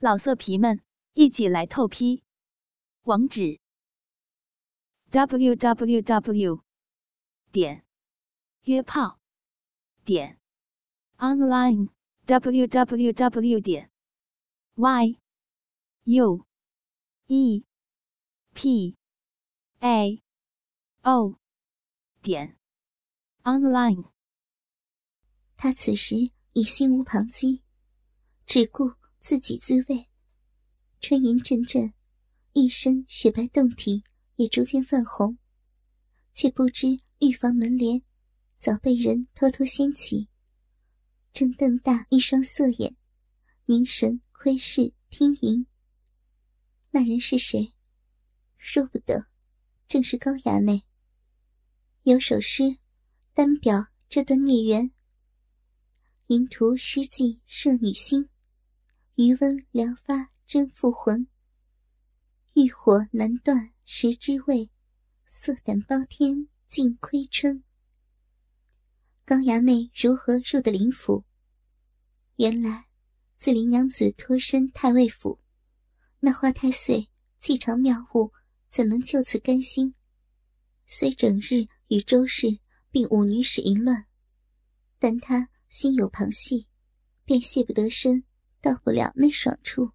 老色皮们，一起来透批！网址：w w w 点约炮点 online w w w 点 y u e p a o 点 online。他此时已心无旁骛，只顾。自己滋味，春吟阵阵，一身雪白胴体也逐渐泛红，却不知预防门帘早被人偷偷掀起，正瞪大一双色眼，凝神窥视听吟。那人是谁？说不得，正是高衙内。有首诗，单表这段孽缘：淫徒诗妓摄女心。余温疗发真复魂，欲火难断时之味，色胆包天尽亏春。高衙内如何入得林府？原来自林娘子脱身太尉府，那花太岁气长妙物，怎能就此甘心？虽整日与周氏并五女使淫乱，但他心有旁系，便卸不得身。到不了那爽处。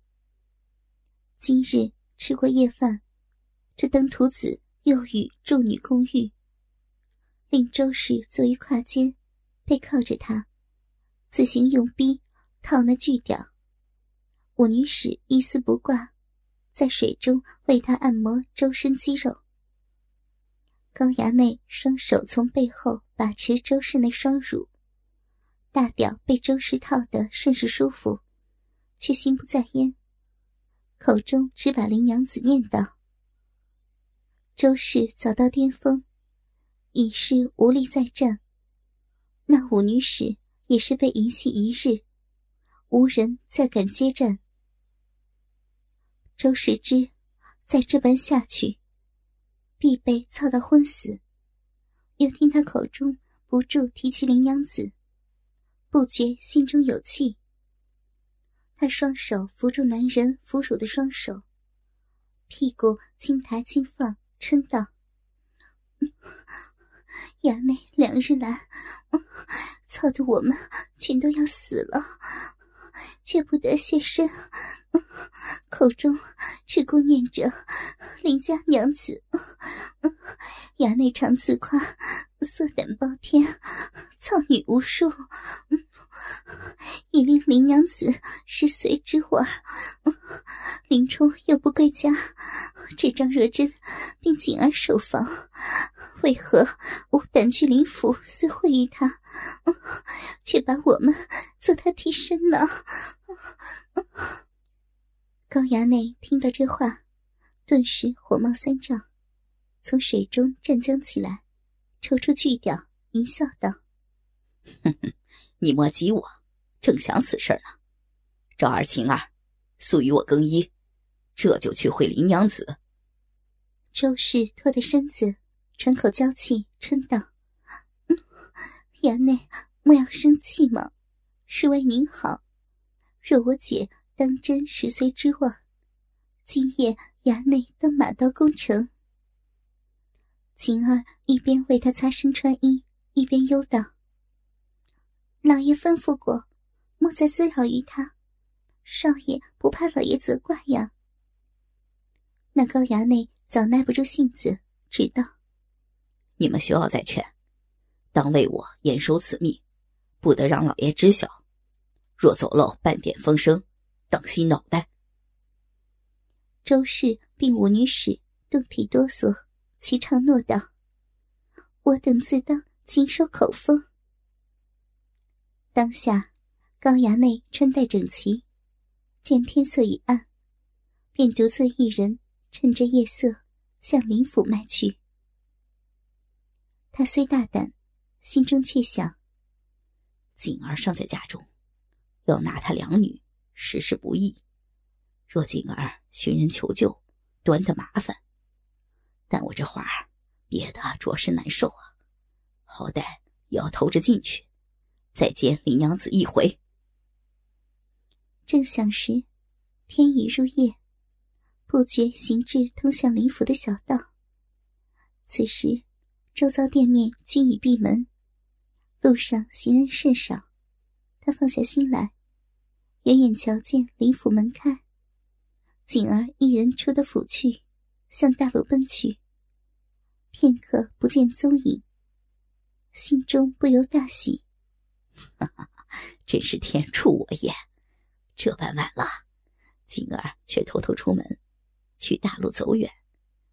今日吃过夜饭，这登徒子又与众女共浴，令周氏坐于胯间，背靠着他，自行用逼套那巨屌。我女使一丝不挂，在水中为他按摩周身肌肉。高衙内双手从背后把持周氏那双乳，大屌被周氏套得甚是舒服。却心不在焉，口中只把林娘子念叨。周氏早到巅峰，已是无力再战。那五女使也是被淫戏一日，无人再敢接战。周氏之，再这般下去，必被操到昏死。又听他口中不住提起林娘子，不觉心中有气。他双手扶住男人扶乳的双手，屁股轻抬轻放，嗔道：“衙内两日来，操得我们全都要死了，却不得现身，口中只顾念着邻家娘子。衙内常自夸色胆包天，操女无数。”已令林娘子是随之我，林冲又不归家，这张若真并锦儿守房，为何无胆去林府私会于他，却把我们做他替身呢？高衙内听到这话，顿时火冒三丈，从水中站将起来，抽出巨屌，淫笑道：“哼哼，你莫急我。”正想此事呢，赵儿、晴儿，速与我更衣，这就去会林娘子。周氏拖着身子，喘口娇气，嗔道：“衙内莫要生气嘛，是为您好。若我姐当真十岁之望，今夜衙内当马到功成。”晴儿一边为他擦身穿衣，一边忧道：“老爷吩咐过。”莫再滋扰于他，少爷不怕老爷责怪呀。那高衙内早耐不住性子，只道：“你们休要再劝，当为我严守此密，不得让老爷知晓。若走漏半点风声，当心脑袋。”周氏并五女使动体哆嗦，齐唱诺道：“我等自当谨守口风。”当下。高衙内穿戴整齐，见天色已暗，便独自一人趁着夜色向林府迈去。他虽大胆，心中却想：锦儿尚在家中，要拿他两女，实是不易。若锦儿寻人求救，端的麻烦。但我这话憋得着实难受啊！好歹也要偷着进去，再见林娘子一回。正想时，天已入夜，不觉行至通向林府的小道。此时，周遭店面均已闭门，路上行人甚少。他放下心来，远远瞧见林府门开，锦儿一人出的府去，向大路奔去。片刻不见踪影，心中不由大喜，哈哈，真是天助我也！这般晚了，锦儿却偷偷出门，去大路走远，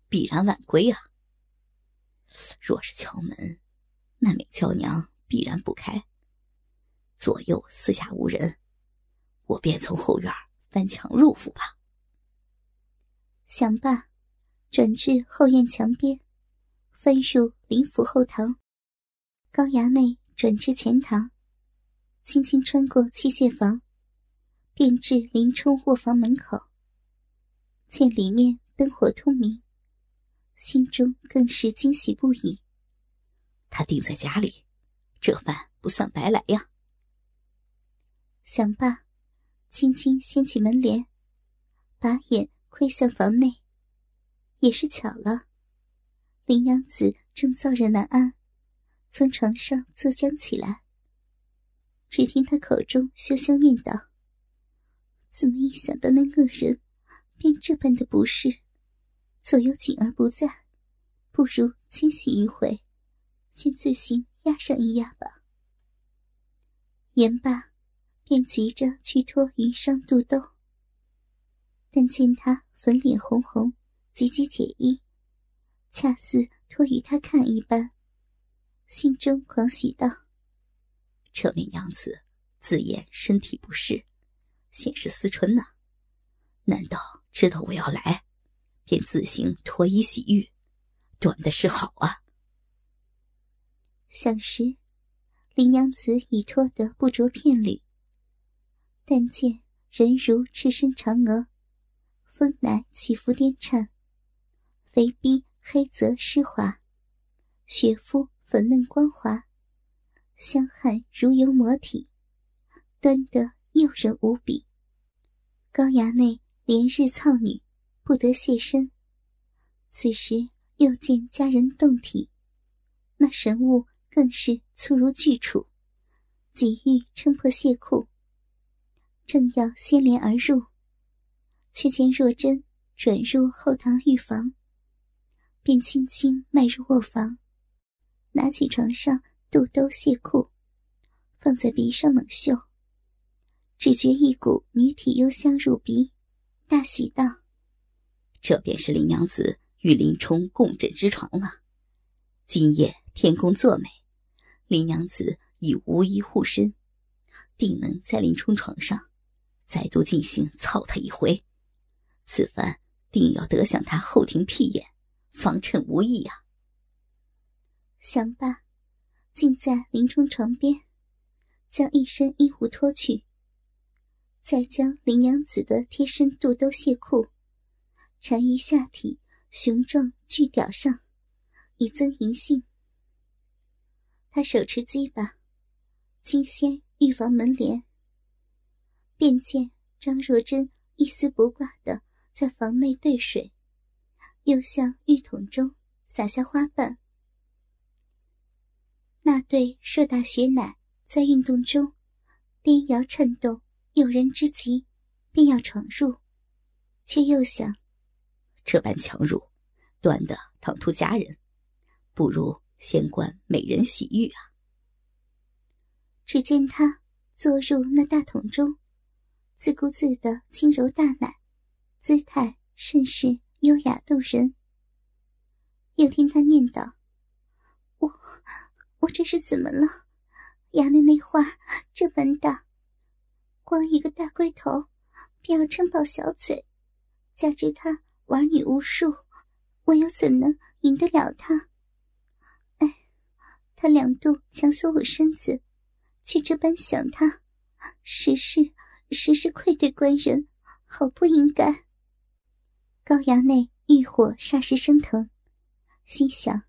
必然晚归啊。若是敲门，那美娇娘必然不开。左右四下无人，我便从后院翻墙入府吧。想罢，转至后院墙边。翻入林府后堂，高衙内转至前堂，轻轻穿过器械房，便至林冲卧房门口。见里面灯火通明，心中更是惊喜不已。他定在家里，这饭不算白来呀。想罢，轻轻掀起门帘，把眼窥向房内，也是巧了。林娘子正燥热难安，从床上坐将起来。只听她口中羞羞念道：“怎么一想到那恶人，便这般的不适？左右景儿不在，不如清洗一回，先自行压上一压吧。”言罢，便急着去脱云裳肚兜。但见他粉脸红红，急急解衣。恰似托与他看一般，心中狂喜道：“这美娘子自言身体不适，现是思春呢。难道知道我要来，便自行脱衣洗浴，短的是好啊。”想时，林娘子已脱得不着片缕，但见人如赤身嫦娥，风乃起伏颠颤，肥逼。黑泽湿滑，雪肤粉嫩光滑，香汗如油抹体，端得诱人无比。高衙内连日操女，不得卸身。此时又见佳人动体，那神物更是粗如巨杵，几欲撑破卸裤，正要掀帘而入，却见若真转入后堂浴房。便轻轻迈入卧房，拿起床上肚兜卸裤，放在鼻上猛嗅，只觉一股女体幽香入鼻，大喜道：“这便是林娘子与林冲共枕之床了。今夜天公作美，林娘子已无衣护身，定能在林冲床上再度进行操他一回。此番定要得享他后庭屁眼。”方称无益呀！想罢，竟在林冲床边，将一身衣物脱去，再将林娘子的贴身肚兜卸裤缠于下体雄壮巨屌上，以增淫性。他手持鸡巴，惊掀玉房门帘，便见张若珍一丝不挂的在房内兑水。又向浴桶中洒下花瓣，那对硕大雪奶在运动中颠摇颤动，诱人之极，便要闯入，却又想：这般强入，断的唐突佳人，不如先观美人洗浴啊！只见他坐入那大桶中，自顾自的轻揉大奶，姿态甚是。优雅动人。又听他念叨：“我我这是怎么了？衙内那花这般大，光一个大龟头便要撑饱小嘴，加之他玩女无数，我又怎能赢得了他？哎，他两度强缩我身子，却这般想他，实是实是愧对官人，好不应该。”高衙内欲火霎时升腾，心想：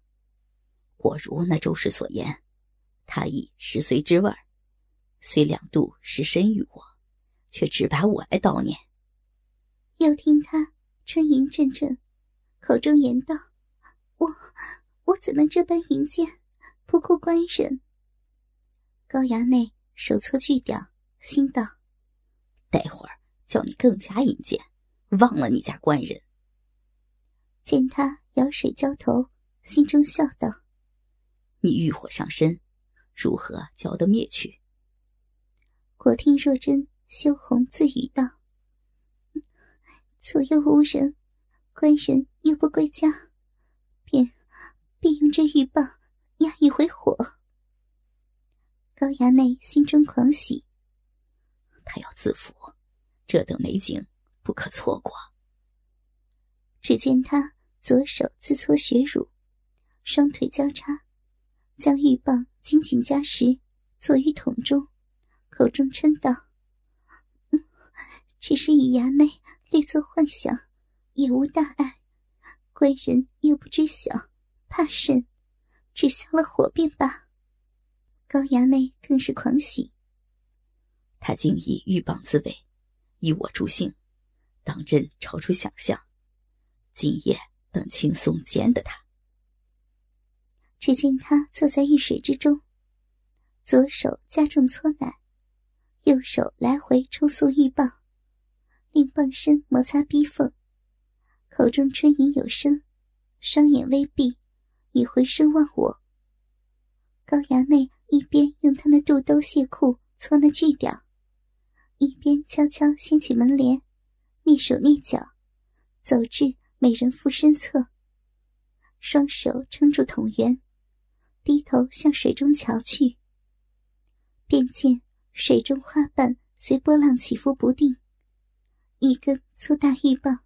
果如那周氏所言，他已食髓知味，虽两度失身于我，却只把我来悼念。又听他春吟阵阵，口中言道：“我我怎能这般淫贱，不顾官人？”高衙内手搓巨屌，心道：“待会儿叫你更加淫贱，忘了你家官人。”见他舀水浇头，心中笑道：“你欲火上身，如何浇得灭去？”果听若真羞红自语道。左右无人，官人又不归家，便便用这玉棒压一回火。高衙内心中狂喜，他要自缚，这等美景不可错过。只见他左手自搓血乳，双腿交叉，将玉棒紧紧夹实，坐于桶中，口中嗔道：“只是以衙内。”略作幻想，也无大碍。官人又不知晓，怕甚？只消了火便罢。高衙内更是狂喜。他竟以玉棒自慰，以我助兴，当真超出想象。今夜等轻松奸得他。只见他坐在浴水之中，左手加重搓奶，右手来回抽送玉棒。令棒身摩擦逼缝，口中春吟有声，双眼微闭，已浑身忘我。高衙内一边用他那肚兜卸裤搓那巨屌，一边悄悄掀起门帘，蹑手蹑脚，走至美人妇身侧，双手撑住桶圆，低头向水中瞧去，便见水中花瓣随波浪起伏不定。一根粗大玉棒，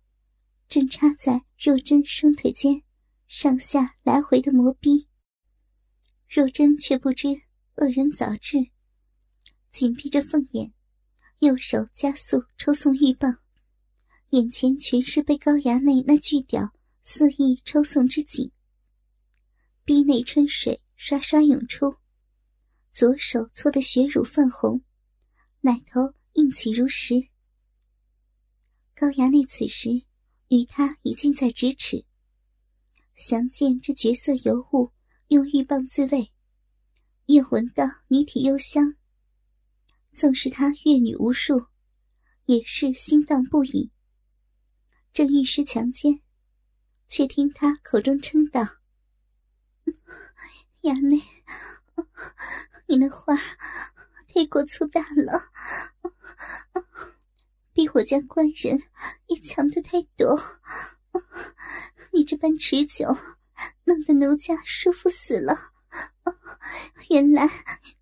正插在若真双腿间，上下来回的磨逼。若真却不知恶人早至，紧闭着凤眼，右手加速抽送玉棒，眼前全是被高衙内那巨屌肆意抽送之景。逼内春水刷刷涌出，左手搓得血乳泛红，奶头硬起如石。高衙内此时与他已近在咫尺，详见这绝色尤物用玉棒自慰，又闻到女体幽香。纵是他阅女无数，也是心荡不已。正欲施强奸，却听他口中嗔道：“衙内，你那话太过粗大了。”比我家官人也强得太多，你这般持久，弄得奴家舒服死了。原来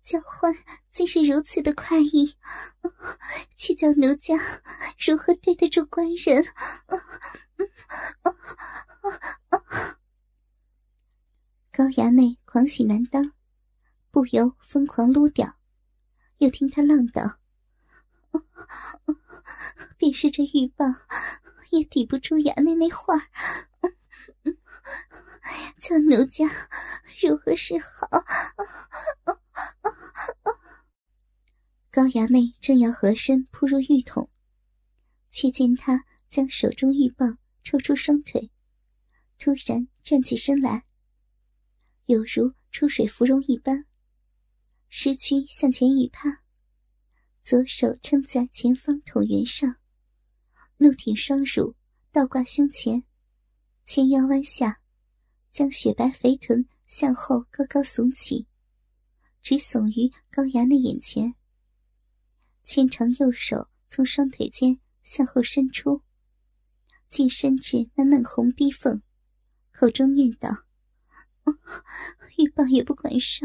交换竟是如此的快意，去叫奴家如何对得住官人？高衙内狂喜难当，不由疯狂撸屌，又听他浪道。便是这玉棒，也抵不住衙内那话，叫奴家如何是好？高衙内正要合身扑入浴桶，却见他将手中浴棒抽出双腿，突然站起身来，有如出水芙蓉一般，失躯向前一趴。左手撑在前方桶圆上，怒挺双乳，倒挂胸前，前腰弯下，将雪白肥臀向后高高耸起，直耸于高衙内眼前。纤长右手从双腿间向后伸出，竟伸至那嫩红逼缝，口中念道：“玉棒也不管事，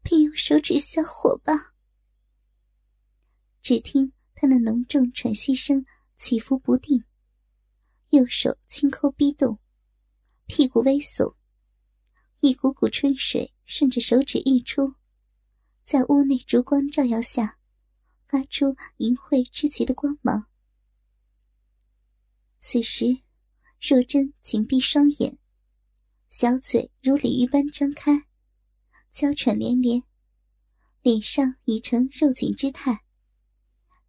便用手指消火吧。”只听他那浓重喘息声起伏不定，右手轻抠逼动，屁股微耸，一股股春水顺着手指溢出，在屋内烛光照耀下，发出淫秽之极的光芒。此时，若真紧闭双眼，小嘴如鲤鱼般张开，娇喘连连，脸上已成肉紧之态。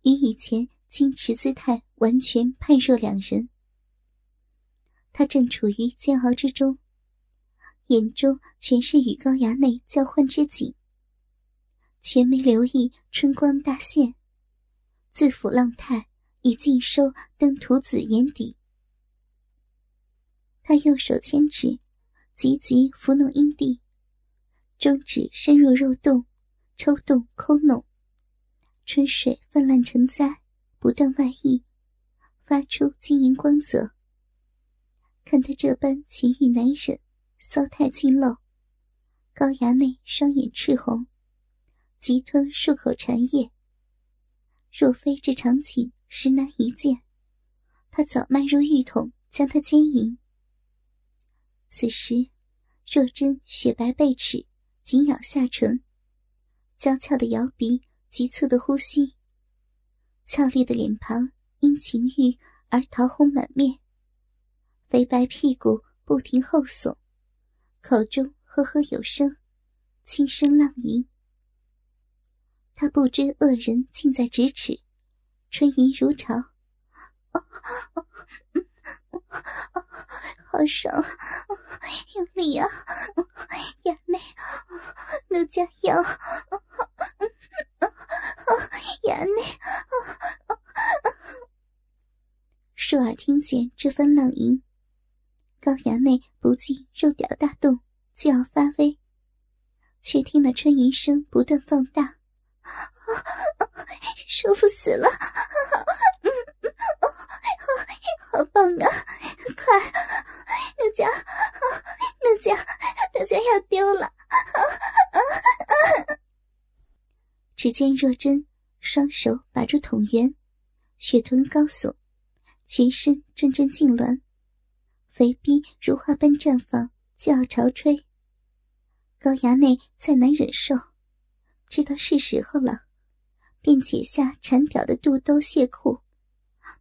与以前矜持姿态完全判若两人。他正处于煎熬之中，眼中全是与高衙内交欢之景，全没留意春光大现，自抚浪态已尽收登徒子眼底。他右手牵指，急急抚弄阴蒂，中指深入肉洞，抽动抠弄，春水泛滥成灾，不断外溢，发出晶莹光泽。看他这般情欲难忍，骚态尽露，高衙内双眼赤红，急吞数口馋液。若非这场景实难一见，他早迈入浴桶将他奸淫。此时，若真雪白背齿紧咬下唇，娇俏的摇鼻，急促的呼吸，俏丽的脸庞因情欲而桃红满面。肥白屁股不停后耸，口中呵呵有声，轻声浪吟。他不知恶人近在咫尺，春吟如潮，好爽，用力啊！衙内，奴家要，衙内。舒耳听见这番浪吟。高衙内不禁肉屌大动，就要发威，却听那春吟声不断放大，舒服死了！好棒啊！快，奴家，奴家，奴家要丢了！只见若真双手把住桶圆，血臀高耸，全身阵阵痉挛。肥逼如花般绽放，就要朝吹。高衙内再难忍受，知道是时候了，便解下缠屌的肚兜亵裤，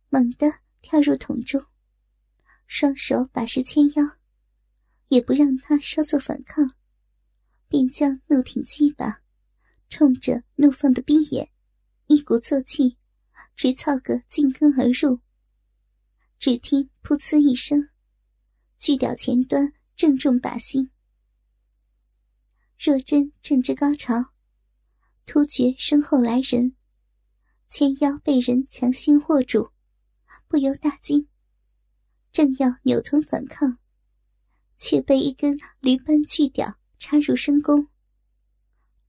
猛地跳入桶中，双手把持牵腰，也不让他稍作反抗，便将怒挺鸡巴冲着怒放的逼眼，一鼓作气，直操个进根而入。只听“噗呲”一声。巨屌前端正中靶心，若真正值高潮，突觉身后来人，纤腰被人强行握住，不由大惊，正要扭臀反抗，却被一根驴般巨屌插入深宫，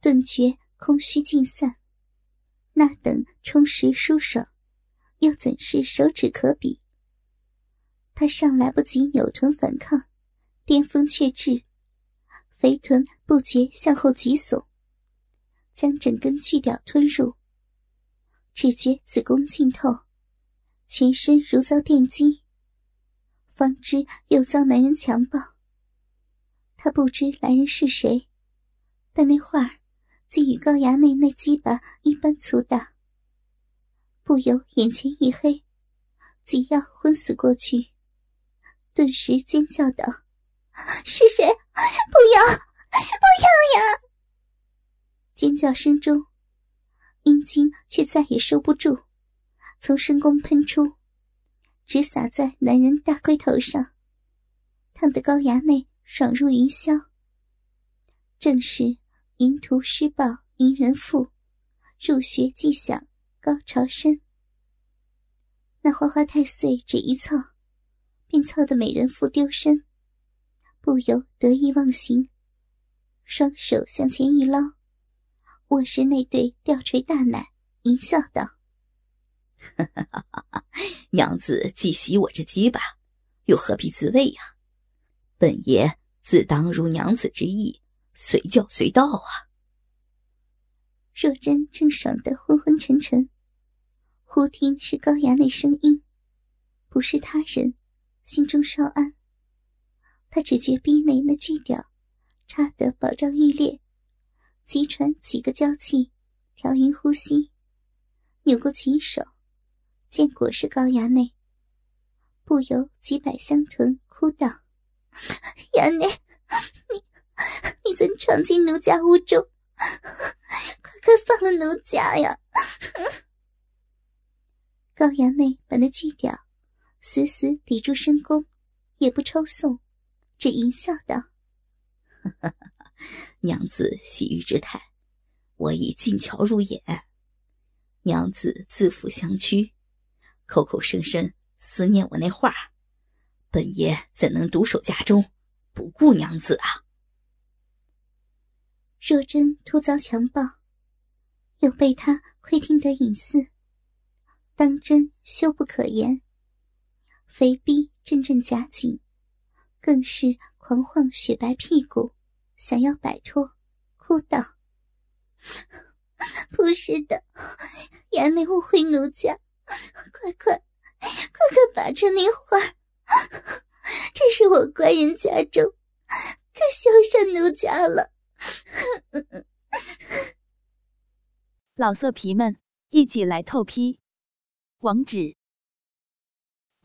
顿觉空虚尽散，那等充实舒爽，又怎是手指可比？他尚来不及扭臀反抗，巅峰却至，肥臀不觉向后急耸，将整根巨屌吞入。只觉子宫浸透，全身如遭电击，方知又遭男人强暴。他不知来人是谁，但那画儿竟与高衙内那鸡巴一般粗大，不由眼前一黑，即要昏死过去。顿时尖叫道：“是谁？不要，不要呀！”尖叫声中，阴茎却再也收不住，从深宫喷出，直洒在男人大龟头上，烫得高衙内爽入云霄。正是淫徒施暴淫人妇，入穴即响高潮深。那花花太岁只一操。便操得美人妇丢身，不由得意忘形，双手向前一捞，卧室那对吊垂大奶，淫笑道：“娘子既喜我这鸡巴，又何必自慰呀？本爷自当如娘子之意，随叫随到啊。”若真正爽得昏昏沉沉，忽听是高衙内声音，不是他人。心中稍安，他只觉逼内那巨屌插得饱胀欲裂，急喘几个娇气，调匀呼吸，扭过琴手，见果是高衙内，不由几百香臀，哭道：“衙内，你你怎闯进奴家屋中？快快放了奴家呀！”高衙内把那巨屌死死抵住深宫，也不抽送，只淫笑道：“娘子洗浴之态，我已尽瞧入眼。娘子自负相屈，口口声声思念我那画，本爷怎能独守家中，不顾娘子啊？”若真突遭强暴，又被他窥听得隐私，当真羞不可言。肥逼阵阵夹紧，更是狂晃雪白屁股，想要摆脱，哭道：“不是的，衙内误会奴家，快快，快快拔出那花，这是我官人家中，可羞上奴家了。”老色皮们，一起来透批！网址